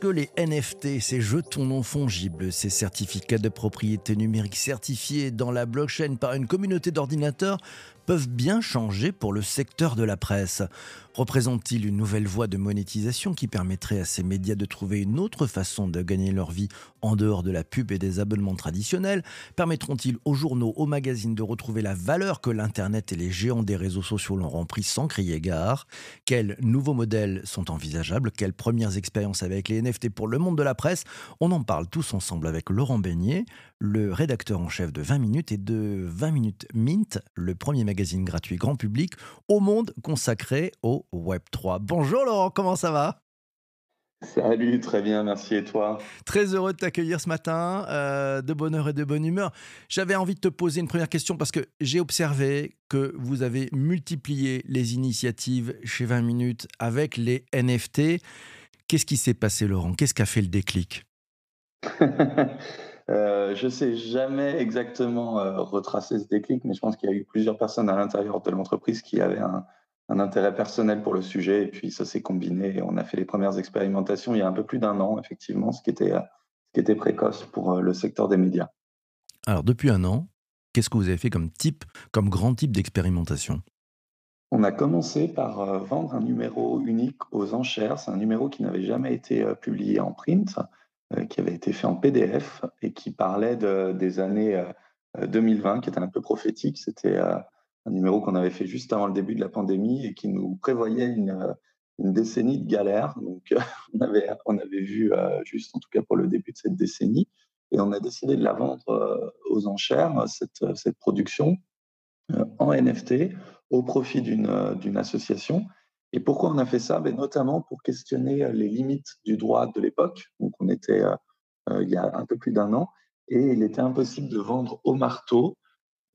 Que les NFT Ces jetons non fongibles, ces certificats de propriété numérique certifiés dans la blockchain par une communauté d'ordinateurs peuvent bien changer pour le secteur de la presse. Représentent-ils une nouvelle voie de monétisation qui permettrait à ces médias de trouver une autre façon de gagner leur vie en dehors de la pub et des abonnements traditionnels? Permettront-ils aux journaux, aux magazines de retrouver la valeur que l'Internet et les géants des réseaux sociaux l'ont rempli sans crier gare? Quels nouveaux modèles sont envisageables? Quelles premières expériences avec les NFT pour le monde de la presse On en parle tous ensemble avec Laurent Beignet, le rédacteur en chef de 20 minutes et de 20 minutes Mint, le premier magazine gratuit grand public au monde consacré au Web 3. Bonjour Laurent, comment ça va? Salut, très bien, merci et toi? Très heureux de t'accueillir ce matin, euh, de bonne heure et de bonne humeur. J'avais envie de te poser une première question parce que j'ai observé que vous avez multiplié les initiatives chez 20 minutes avec les NFT. Qu'est-ce qui s'est passé Laurent? Qu'est-ce qui a fait le déclic? Euh, je ne sais jamais exactement euh, retracer ce déclic, mais je pense qu'il y a eu plusieurs personnes à l'intérieur de l'entreprise qui avaient un, intérêt personnel pour le sujet, et puis ça s'est combiné, on a fait les premières expérimentations il y a un peu plus d'un an, effectivement, ce qui était, euh, ce qui était précoce pour le secteur des médias. Alors, depuis un an, qu'est-ce que vous avez fait comme type, comme grand type d'expérimentation? On a commencé par vendre un numéro unique aux enchères. C'est un numéro qui n'avait jamais été publié en print. Euh, qui avait été fait en PDF et qui parlait de, des années 2020, euh, qui était un peu prophétique. C'était euh, un numéro qu'on avait fait juste avant le début de la pandémie et qui nous prévoyait une, décennie de galère. Donc, on, avait, vu, juste en tout cas pour le début de cette décennie, et on a décidé de la vendre aux enchères, cette production, en NFT, au profit d'une association et pourquoi on a fait ça? Ben, Notamment pour questionner euh, les limites du droit de l'époque. Donc, on était euh, euh, il y a un peu plus d'un an, et il était impossible de vendre au marteau,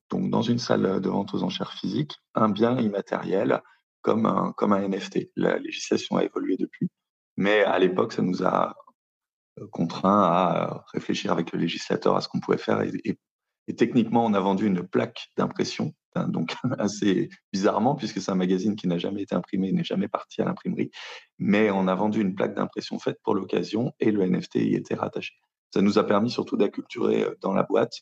donc dans une salle de vente aux enchères physiques, un bien immatériel comme un, comme un NFT. La législation a évolué depuis, mais à l'époque, ça nous a contraint à réfléchir avec le législateur à ce qu'on pouvait faire. et, techniquement, on a vendu une plaque d'impression donc assez bizarrement, puisque c'est un magazine qui n'a jamais été imprimé, n'est jamais parti à l'imprimerie, mais on a vendu une plaque d'impression faite pour l'occasion et le NFT y était rattaché. Ça nous a permis surtout d'acculturer euh, dans la boîte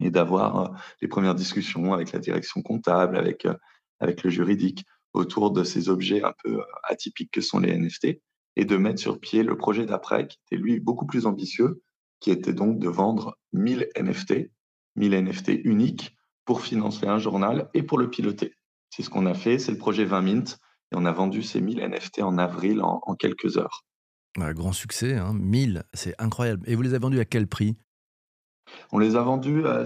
et d'avoir euh, les premières discussions avec la direction comptable, avec, euh, avec le juridique autour de ces objets un peu atypiques que sont les NFT et de mettre sur pied le projet d'après qui était lui beaucoup plus ambitieux, qui était donc de vendre 1000 NFT, 1000 NFT uniques pour financer un journal et pour le piloter. C'est ce qu'on a fait, c'est le projet 20 Mint, et on a vendu ces 1000 NFT en avril en, quelques heures. Un grand succès, hein, 1000, c'est incroyable. Et vous les avez vendus à quel prix? On les a vendus à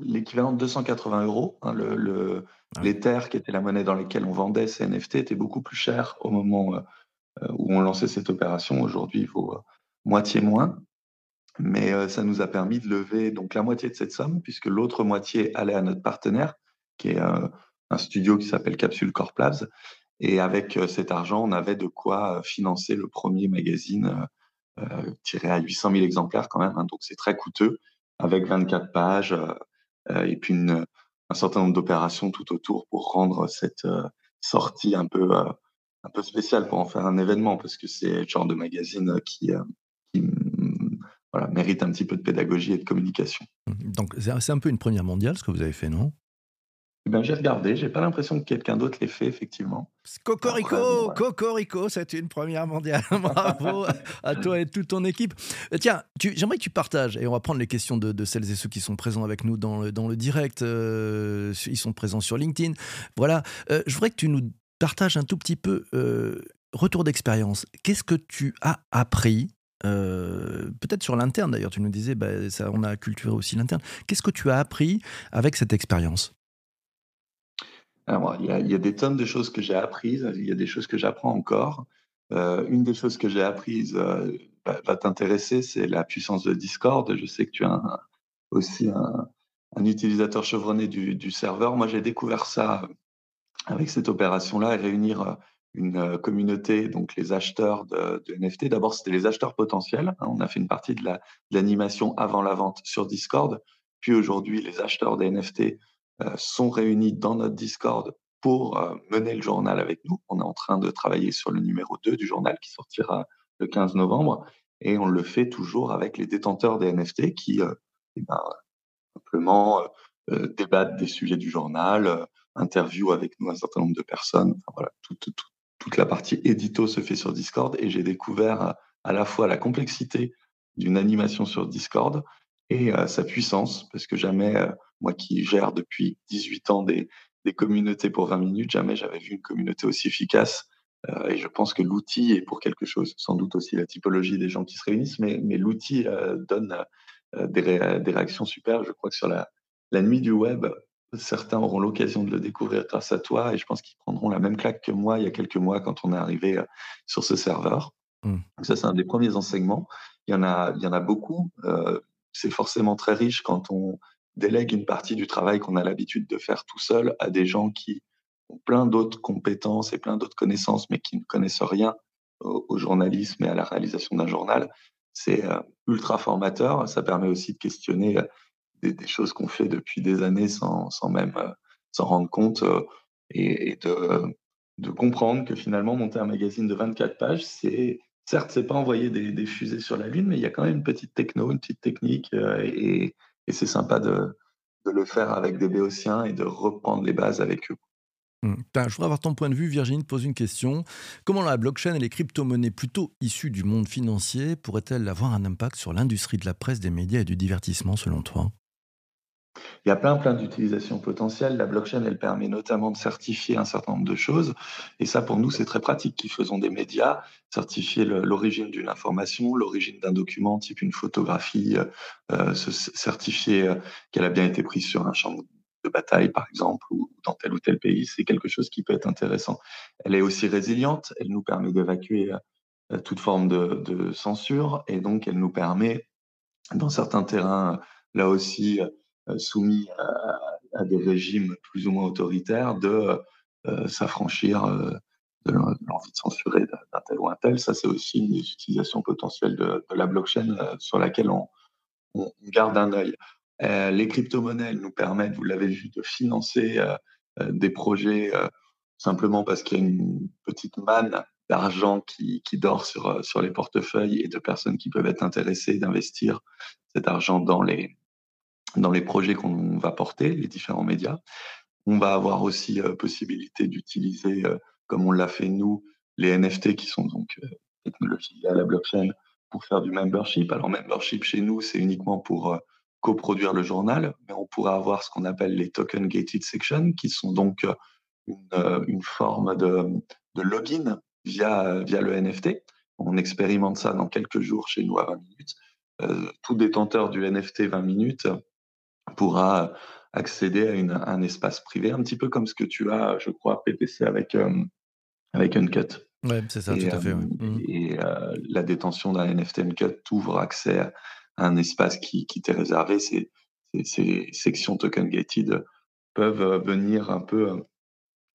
l'équivalent de 280 euros. Hein, le, ah L'Ether, qui était la monnaie dans laquelle on vendait ces NFT, était beaucoup plus cher au moment euh, où on lançait cette opération. Aujourd'hui, il vaut euh, moitié moins. Mais euh, ça nous a permis de lever donc la moitié de cette somme, puisque l'autre moitié allait à notre partenaire, qui est euh, un studio qui s'appelle Capsule Corp Labs. Et avec euh, cet argent, on avait de quoi financer le premier magazine tiré à 800 000 exemplaires quand même. Hein. donc c'est très coûteux, avec 24 pages et puis un certain nombre d'opérations tout autour pour rendre cette sortie un peu un peu spéciale pour en faire un événement, parce que c'est le genre de magazine qui, qui voilà, mérite un petit peu de pédagogie et de communication. Donc c'est un peu une première mondiale ce que vous avez fait, non? Eh ben, j'ai regardé, j'ai pas l'impression que quelqu'un d'autre l'ait fait, effectivement. Cocorico, Cocorico, c'est une première mondiale. Bravo à toi et toute ton équipe. Euh, tiens, j'aimerais que tu partages, et on va prendre les questions de, celles et ceux qui sont présents avec nous dans le, dans le direct. Euh, ils sont présents sur LinkedIn. Voilà, euh, je voudrais que tu nous partages un tout petit peu, retour d'expérience. Qu'est-ce que tu as appris euh, peut-être sur l'interne d'ailleurs, tu nous disais, bah, on a culturé aussi l'interne. Qu'est-ce que tu as appris avec cette expérience? Il y, a des tonnes de choses que j'ai apprises, il y a des choses que j'apprends encore. Euh, une des choses que j'ai apprises euh, va, t'intéresser, c'est la puissance de Discord. Je sais que tu es aussi un, utilisateur chevronné du serveur. Moi, j'ai découvert ça avec cette opération-là et réunir une euh, communauté, donc les acheteurs de, NFT. D'abord, c'était les acheteurs potentiels. Hein. on a fait une partie de l'animation avant la vente sur Discord. Puis aujourd'hui, les acheteurs des NFT euh, sont réunis dans notre Discord pour euh, mener le journal avec nous. On est en train de travailler sur le numéro 2 du journal qui sortira le 15 novembre. Et on le fait toujours avec les détenteurs des NFT qui, eh ben, simplement, débattent des sujets du journal, interview avec nous un certain nombre de personnes. Enfin, voilà, toute, toute, la partie édito se fait sur Discord et j'ai découvert à la fois la complexité d'une animation sur Discord et sa puissance, parce que jamais, moi qui gère depuis 18 ans des, des communautés pour 20 minutes, jamais j'avais vu une communauté aussi efficace. et je pense que l'outil est pour quelque chose, sans doute aussi la typologie des gens qui se réunissent, mais, mais l'outil donne des, des, réactions super. Je crois que sur la, la nuit du web, certains auront l'occasion de le découvrir grâce à toi et je pense qu'ils prendront la même claque que moi il y a quelques mois quand on est arrivé euh, sur ce serveur. Mmh. ça, c'est un des premiers enseignements. Il y en a, il y en a beaucoup. Euh, c'est forcément très riche quand on délègue une partie du travail qu'on a l'habitude de faire tout seul à des gens qui ont plein d'autres compétences et plein d'autres connaissances, mais qui ne connaissent rien au, journalisme et à la réalisation d'un journal. C'est euh, ultra formateur. Ça permet aussi de questionner des, choses qu'on fait depuis des années sans, sans même euh, s'en rendre compte euh, et, de, comprendre que finalement monter un magazine de 24 pages, c'est certes c'est pas envoyer des, fusées sur la lune, mais il y a quand même une petite techno, une petite technique euh, et, c'est sympa de, de, le faire avec des béotiens et de reprendre les bases avec eux. Mmh. je voudrais avoir ton point de vue. Virginie pose une question. Comment la blockchain et les crypto-monnaies plutôt issues du monde financier pourraient-elles avoir un impact sur l'industrie de la presse, des médias et du divertissement selon toi? Il y a plein, plein d'utilisations potentielles. La blockchain, elle permet notamment de certifier un certain nombre de choses. Et ça, pour nous, c'est très pratique qui faisons des médias, certifier l'origine d'une information, l'origine d'un document, type une photographie, euh, certifier euh, qu'elle a bien été prise sur un champ de bataille, par exemple, ou dans tel ou tel pays. C'est quelque chose qui peut être intéressant. Elle est aussi résiliente. Elle nous permet d'évacuer euh, toute forme de, censure. Et donc, elle nous permet, dans certains terrains, là aussi, euh, soumis à, des régimes plus ou moins autoritaires de euh, s'affranchir euh, de l'envie de censurer d'un tel ou un tel. Ça, c'est aussi une utilisation potentielle de, la blockchain sur laquelle on, garde un œil. les crypto-monnaies nous permettent, vous l'avez vu, de financer des projets simplement parce qu'il y a une petite manne d'argent qui, qui, dort sur, sur les portefeuilles et de personnes qui peuvent être intéressées d'investir cet argent dans les, dans les projets qu'on va porter, les différents médias. On va avoir aussi euh, possibilité d'utiliser, euh, comme on l'a fait nous, les NFT qui sont donc euh, technologies à la blockchain pour faire du membership. Alors membership chez nous, c'est uniquement pour coproduire le journal, mais on pourra avoir ce qu'on appelle les token gated sections, qui sont donc une, forme de, de, login via, via le NFT. On expérimente ça dans quelques jours chez nous à 20 minutes. Tout détenteur du NFT 20 minutes pourra accéder à, une, un espace privé, un petit peu comme ce que tu as, je crois, PPC avec, euh, avec Uncut. Oui, c'est ça, tout à fait. Mmh. Et euh, la détention d'un NFT Uncut t'ouvre accès à un espace qui, qui t'est réservé. Ces, ces, sections token gated peuvent venir un peu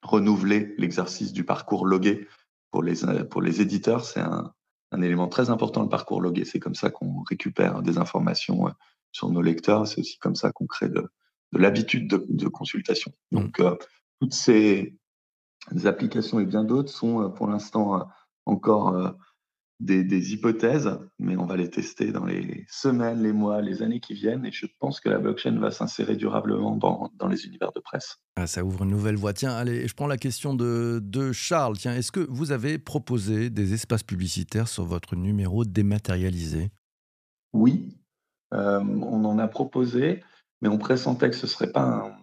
renouveler l'exercice du parcours logué. Pour les, pour les éditeurs, c'est un, un élément très important, le parcours logué. C'est comme ça qu'on récupère des informations sur nos lecteurs. C'est aussi comme ça qu'on crée de, l'habitude de, consultation. Mmh. Donc, euh, toutes ces applications et bien d'autres sont euh, pour l'instant euh, encore des, hypothèses, mais on va les tester dans les semaines, les mois, les années qui viennent. Et je pense que la blockchain va s'insérer durablement dans, les univers de presse. Ah, ça ouvre une nouvelle voie. Tiens, allez, je prends la question de, de Charles. Tiens, est-ce que vous avez proposé des espaces publicitaires sur votre numéro dématérialisé? Oui, on en a proposé, mais on pressentait que ce serait pas un.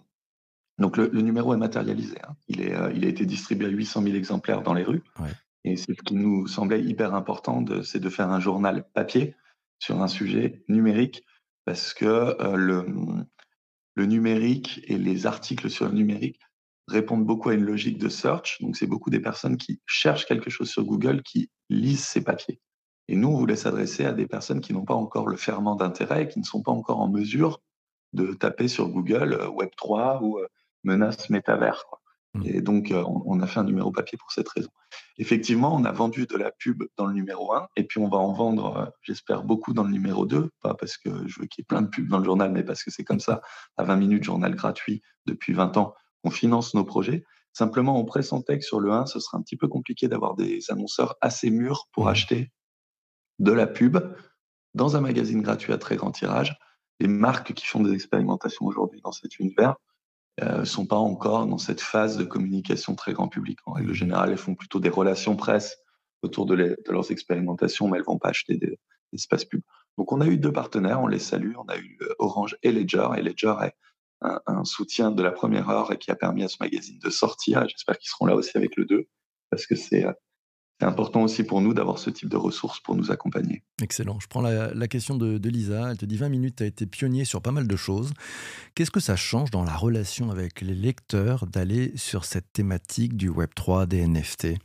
Donc le, numéro est matérialisé. Hein. Il, est, euh, il a été distribué à 800 000 exemplaires dans les rues. Et ce qui nous semblait hyper important, c'est de faire un journal papier sur un sujet numérique, parce que euh, le, le numérique et les articles sur le numérique répondent beaucoup à une logique de search. Donc, c'est beaucoup des personnes qui cherchent quelque chose sur Google qui lisent ces papiers. Et nous, on voulait s'adresser à des personnes qui n'ont pas encore le ferment d'intérêt et qui ne sont pas encore en mesure de taper sur Google euh, Web3 ou euh, menace métavers. Mmh. Et donc, euh, on a fait un numéro papier pour cette raison. Effectivement, on a vendu de la pub dans le numéro 1, et puis on va en vendre, j'espère, beaucoup dans le numéro 2, pas parce que je veux qu'il y ait plein de pubs dans le journal, mais parce que c'est comme ça, à 20 minutes, journal gratuit depuis 20 ans, on finance nos projets. Simplement, on pressentait que sur le 1, ce serait un petit peu compliqué d'avoir des annonceurs assez mûrs pour mmh. acheter de la pub dans un magazine gratuit à très grand tirage. Les marques qui font des expérimentations aujourd'hui dans cet univers euh, sont pas encore dans cette phase de communication très grand public. En règle générale, elles font plutôt des relations presse autour de, leurs expérimentations, mais elles vont pas acheter des, espaces pubs. Donc, on a eu deux partenaires, on les salue. On a eu euh, Orange et Ledger. Et Ledger est un, soutien de la première heure et qui a permis à ce magazine de sortir. J'espère qu'ils seront là aussi avec le 2, parce que c'est euh, c'est important aussi pour nous d'avoir ce type de ressources pour nous accompagner. Excellent. Je prends la, question de, Lisa. Elle te dit 20 minutes, tu as été pionnier sur pas mal de choses. Qu'est-ce que ça change dans la relation avec les lecteurs d'aller sur cette thématique du Web3, des NFT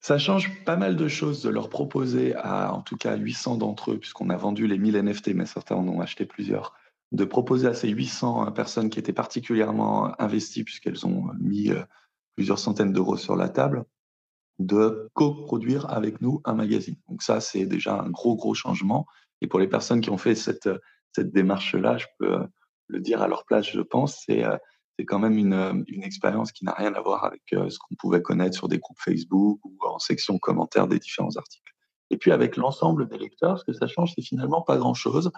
ça change pas mal de choses de leur proposer à, en tout cas, 800 d'entre eux, puisqu'on a vendu les 1000 NFT, mais certains en ont acheté plusieurs, de proposer à ces 800 personnes qui étaient particulièrement investies, puisqu'elles ont mis euh, plusieurs centaines d'euros sur la table, de coproduire avec nous un magazine. Donc ça, c'est déjà un gros, gros changement. Et pour les personnes qui ont fait cette, cette démarche-là, je peux euh, le dire à leur place, je pense, c'est euh, c'est quand même une, euh, une expérience qui n'a rien à voir avec ce qu'on pouvait connaître sur des groupes Facebook ou en section commentaires des différents articles. Et puis avec l'ensemble des lecteurs, ce que ça change, c'est finalement pas grand-chose.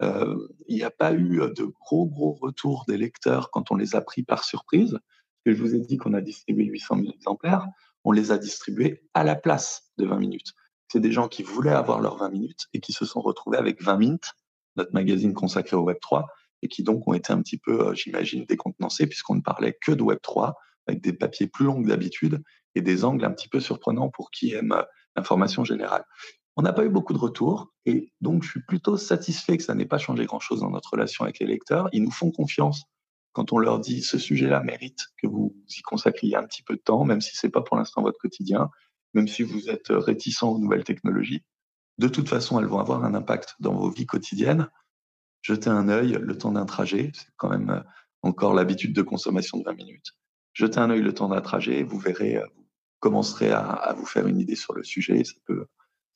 il n'y a pas eu de gros, gros retours des lecteurs quand on les a pris par surprise. je vous ai dit qu'on a distribué 800 000 exemplaires on les a distribués à la place de 20 minutes. C'est des gens qui voulaient avoir leurs 20 minutes et qui se sont retrouvés avec 20 minutes, notre magazine consacré au Web3, et qui donc ont été un petit peu, euh, j'imagine, décontenancés puisqu'on ne parlait que de Web3, avec des papiers plus longs que d'habitude et des angles un petit peu surprenants pour qui aime euh, l'information générale. On n'a pas eu beaucoup de retours et donc je suis plutôt satisfait que ça n'ait pas changé grand-chose dans notre relation avec les lecteurs. Ils nous font confiance quand on leur dit ce sujet-là mérite que vous y consacriez un petit peu de temps, même si c'est pas pour l'instant votre quotidien, même si vous êtes réticent aux nouvelles technologies, de toute façon, elles vont avoir un impact dans vos vies quotidiennes. Jetez un œil le temps d'un trajet, c'est quand même euh, encore l'habitude de consommation de 20 minutes. Jetez un œil le temps d'un trajet, vous verrez, euh, vous commencerez à, à, vous faire une idée sur le sujet. Ça peut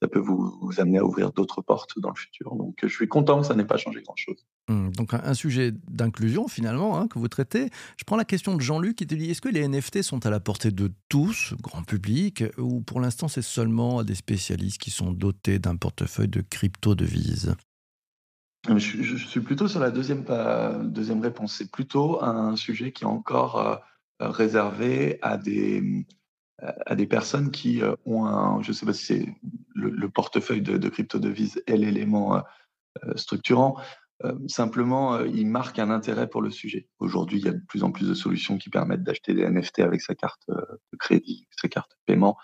ça peut vous, amener à ouvrir d'autres portes dans le futur. Donc je suis content que ça n'ait pas changé grand-chose. Mmh, donc un, sujet d'inclusion finalement hein, que vous traitez. Je prends la question de Jean-Luc qui te dit, est-ce que les NFT sont à la portée de tous, grand public, ou pour l'instant c'est seulement à des spécialistes qui sont dotés d'un portefeuille de crypto-devises? Je, je, suis plutôt sur la deuxième, deuxième réponse. C'est plutôt un sujet qui est encore euh, réservé à des à des personnes qui euh, ont un, je ne sais pas si c'est le, portefeuille de, de crypto-devises est l'élément euh, euh, structurant. simplement, il marque un intérêt pour le sujet. Aujourd'hui, il y a de plus en plus de solutions qui permettent d'acheter des NFT avec sa carte de crédit, sa carte de paiement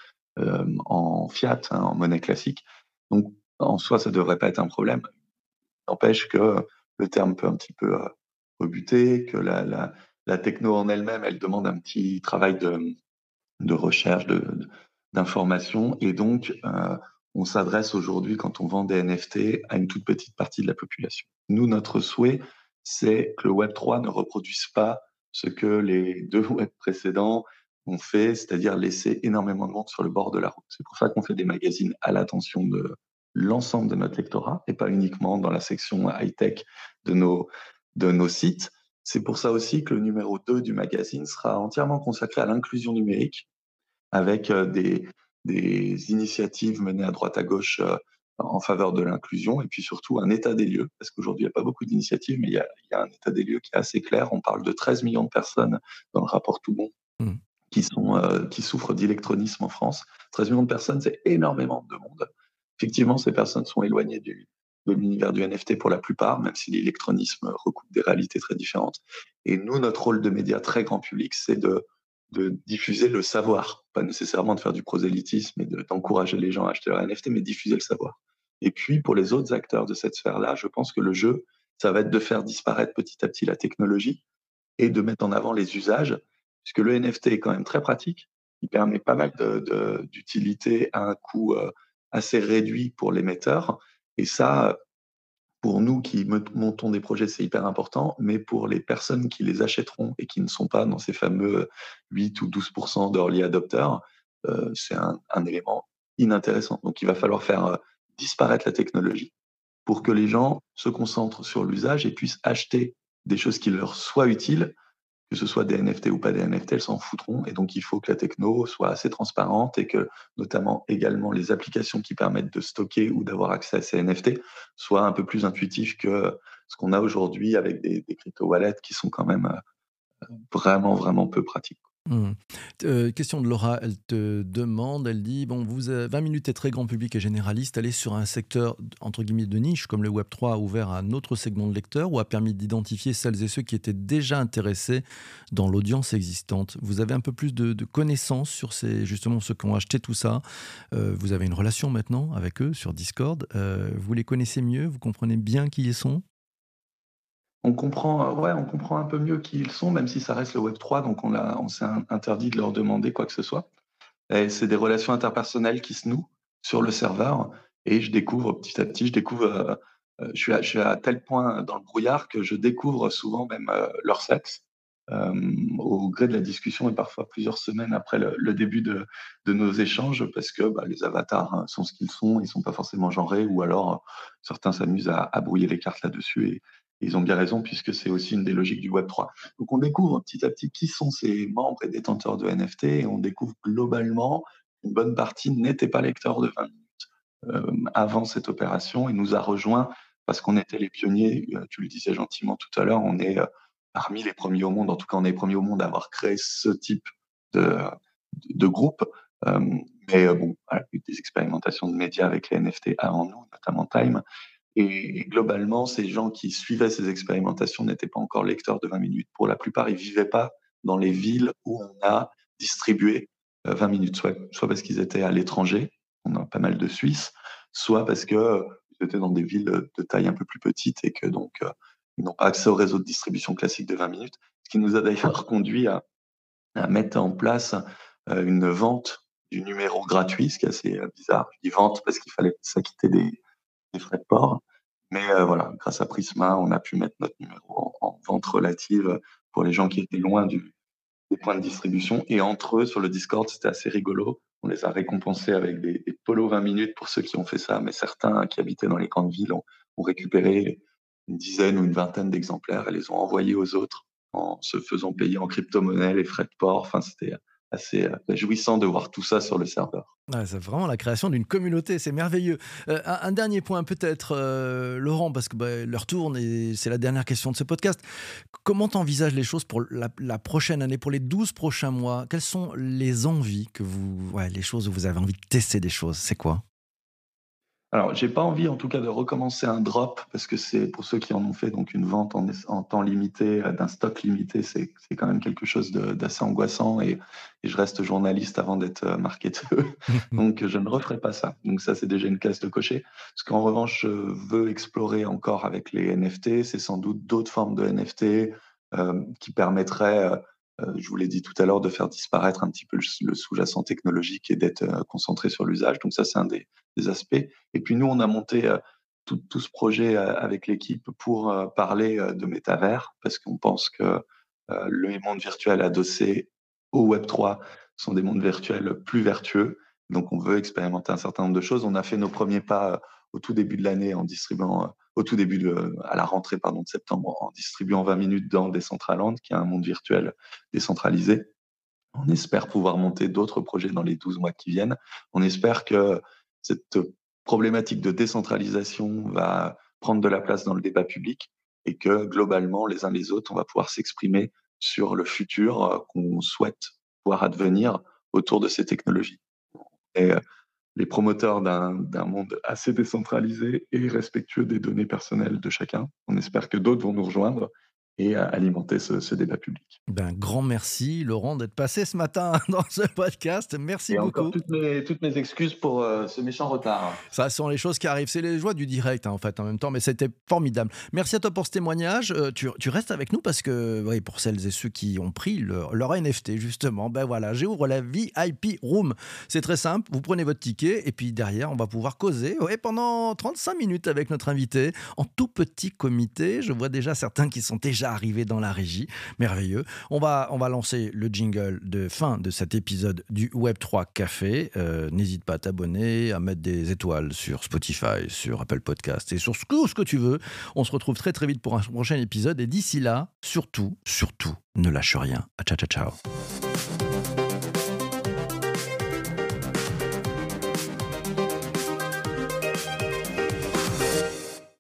en fiat, hein, en monnaie classique. Donc, en soi, ça ne devrait pas être un problème. N'empêche que le terme peut un petit peu rebuter, que la techno en elle-même, elle demande un petit travail de, de recherche, d'information. Et donc, euh, on s'adresse aujourd'hui, quand on vend des NFT, à une toute petite partie de la population. Nous, notre souhait, c'est que le Web3 ne reproduise pas ce que les deux Web précédents ont fait, c'est-à-dire laisser énormément de monde sur le bord de la route. C'est pour ça qu'on fait des magazines à l'attention de l'ensemble de notre lectorat et pas uniquement dans la section high-tech de nos, de nos sites. C'est pour ça aussi que le numéro 2 du magazine sera entièrement consacré à l'inclusion numérique avec des, des initiatives menées à droite à gauche en faveur de l'inclusion et puis surtout un état des lieux, parce qu'aujourd'hui il n'y a pas beaucoup d'initiatives, mais il y, a, il y, a, un état des lieux qui est assez clair. On parle de 13 millions de personnes dans le rapport Tout Bon mmh. qui, sont, euh, qui souffrent d'électronisme en France. 13 millions de personnes, c'est énormément de monde. Effectivement, ces personnes sont éloignées du, de l'univers du NFT pour la plupart, même si l'électronisme recoupe des réalités très différentes. Et nous, notre rôle de média très grand public, c'est de de diffuser le savoir, pas nécessairement de faire du prosélytisme et d'encourager les gens à acheter leur NFT, mais diffuser le savoir. Et puis, pour les autres acteurs de cette sphère-là, je pense que le jeu, ça va être de faire disparaître petit à petit la technologie et de mettre en avant les usages, puisque le NFT est quand même très pratique. Il permet pas mal d'utilité à un coût euh, assez réduit pour l'émetteur. Et ça, pour nous qui montons des projets, c'est hyper important, mais pour les personnes qui les achèteront et qui ne sont pas dans ces fameux 8 ou 12% d'early adopters, euh, c'est un, élément inintéressant. Donc il va falloir faire euh, disparaître la technologie pour que les gens se concentrent sur l'usage et puissent acheter des choses qui leur soient utiles, que ce soit des NFT ou pas des NFT, elles s'en foutront. Et donc, il faut que la techno soit assez transparente et que, notamment, également, les applications qui permettent de stocker ou d'avoir accès à ces NFT soient un peu plus intuitives que ce qu'on a aujourd'hui avec des, des crypto-wallets qui sont quand même euh, vraiment, vraiment peu pratiques. Mmh. Euh, question de Laura, elle te demande, elle dit bon, vous 20 minutes est très grand public et généraliste, allez sur un secteur entre guillemets de niche comme le Web 3 a ouvert à un autre segment de lecteurs ou a permis d'identifier celles et ceux qui étaient déjà intéressés dans l'audience existante. Vous avez un peu plus de, connaissances sur ces justement ceux qui ont acheté tout ça. Euh, vous avez une relation maintenant avec eux sur Discord. Euh, vous les connaissez mieux, vous comprenez bien qui ils sont? On comprend, euh, on comprend un peu mieux qui ils sont, même si ça reste le Web 3, donc on, on s'est interdit de leur demander quoi que ce soit. c'est des relations interpersonnelles qui se nouent sur le serveur, et je découvre petit à petit, je découvre, euh, euh, je, suis à, tel point dans le brouillard que je découvre souvent même leur sexe. au gré de la discussion et parfois plusieurs semaines après le, début de, nos échanges parce que bah, les avatars sont ce qu'ils sont, ils sont pas forcément genrés ou alors certains s'amusent à, brouiller les cartes là-dessus ils ont bien raison puisque c'est aussi une des logiques du Web 3. Donc on découvre petit à petit qui sont ces membres et détenteurs de NFT et on découvre globalement une bonne partie n'était pas lecteur de 20 minutes euh, avant cette opération et nous a rejoint parce qu'on était les pionniers. Euh, tu le disais gentiment tout à l'heure, on est euh, parmi les premiers au monde, en tout cas on est les premiers au monde à avoir créé ce type de, groupe. mais bon, voilà, eu des expérimentations de médias avec les NFT avant nous, notamment Time. Et globalement, ces gens qui suivaient ces expérimentations n'étaient pas encore lecteurs de 20 minutes. Pour la plupart, ils vivaient pas dans les villes où on a distribué 20 euh, minutes, soit, parce qu'ils étaient à l'étranger, on a pas mal de Suisses, soit parce qu'ils euh, étaient dans des villes de taille un peu plus petite et que donc euh, ils n'ont pas accès au réseau de distribution classique de 20 minutes, ce qui nous a d'ailleurs conduit à, à, mettre en place une vente du numéro gratuit, ce qui est assez bizarre. Je dis vente parce qu'il fallait s'acquitter des, des frais de port. Mais euh, voilà, grâce à Prisma, on a pu mettre notre numéro en, vente relative pour les gens qui étaient loin du, des points de distribution. Et entre eux, sur le Discord, c'était assez rigolo. On les a récompensés avec des, polos 20 minutes pour ceux qui ont fait ça, mais certains qui habitaient dans les grandes villes ont, ont récupéré une dizaine ou une vingtaine d'exemplaires et les ont envoyés aux autres en se faisant payer en crypto-monnaie les frais de port. Enfin, c'était assez euh, réjouissant de voir tout ça sur le serveur. c'est vraiment la création d'une communauté, c'est merveilleux. Euh, un, dernier point peut-être, euh, Laurent, parce que bah, l'heure tourne et c'est la dernière question de ce podcast. Comment t'envisages les choses pour la, prochaine année, pour les 12 prochains mois? Quelles sont les envies que vous, les choses où vous avez envie de tester des choses? C'est quoi? Alors, j'ai pas envie, en tout cas, de recommencer un drop parce que c'est pour ceux qui en ont fait donc une vente en, en temps limité, euh, d'un stock limité, c'est quand même quelque chose d'assez angoissant et, et, je reste journaliste avant d'être euh, marketeur, donc je ne referai pas ça. Donc ça, c'est déjà une case de cocher. Ce qu'en revanche, je veux explorer encore avec les NFT, c'est sans doute d'autres formes de NFT euh, qui permettraient je vous l'ai dit tout à l'heure, de faire disparaître un petit peu le, sous-jacent technologique et d'être euh, concentré sur l'usage. Donc ça, c'est un des, aspects. Et puis nous, on a monté euh, tout, ce projet avec l'équipe pour parler de métavers, parce qu'on pense que le monde virtuel adossé au Web 3 sont des mondes virtuels plus vertueux. Donc on veut expérimenter un certain nombre de choses. On a fait nos premiers pas au tout début de l'année en distribuant au tout début, de, à la rentrée pardon, de septembre, en distribuant 20 minutes dans Decentraland, qui est un monde virtuel décentralisé. On espère pouvoir monter d'autres projets dans les 12 mois qui viennent. On espère que cette problématique de décentralisation va prendre de la place dans le débat public et que globalement, les uns les autres, on va pouvoir s'exprimer sur le futur euh, qu'on souhaite voir advenir autour de ces technologies. Euh, les promoteurs d'un monde assez décentralisé et respectueux des données personnelles de chacun. On espère que d'autres vont nous rejoindre et à alimenter ce, débat public. Ben, grand merci, Laurent, d'être passé ce matin dans ce podcast. Merci et beaucoup. Encore toutes mes, toutes mes excuses pour euh, ce méchant retard. Ça sont les choses qui arrivent. C'est les joies du direct, hein, en fait, en même temps, mais c'était formidable. Merci à toi pour ce témoignage. Euh, tu, tu, restes avec nous parce que, oui, pour celles et ceux qui ont pris leur, leur NFT, justement, ben voilà, j'ouvre la VIP Room. C'est très simple. Vous prenez votre ticket et puis derrière, on va pouvoir causer ouais, pendant 35 minutes avec notre invité en tout petit comité. Je vois déjà certains qui sont déjà déjà arrivé dans la régie. Merveilleux. On va, on va lancer le jingle de fin de cet épisode du Web3 Café. Euh, n'hésite pas à t'abonner, à mettre des étoiles sur Spotify, sur Apple Podcast et sur tout ce que tu veux. On se retrouve très très vite pour un prochain épisode. Et d'ici là, surtout, surtout, ne lâche rien. ciao, ciao, ciao.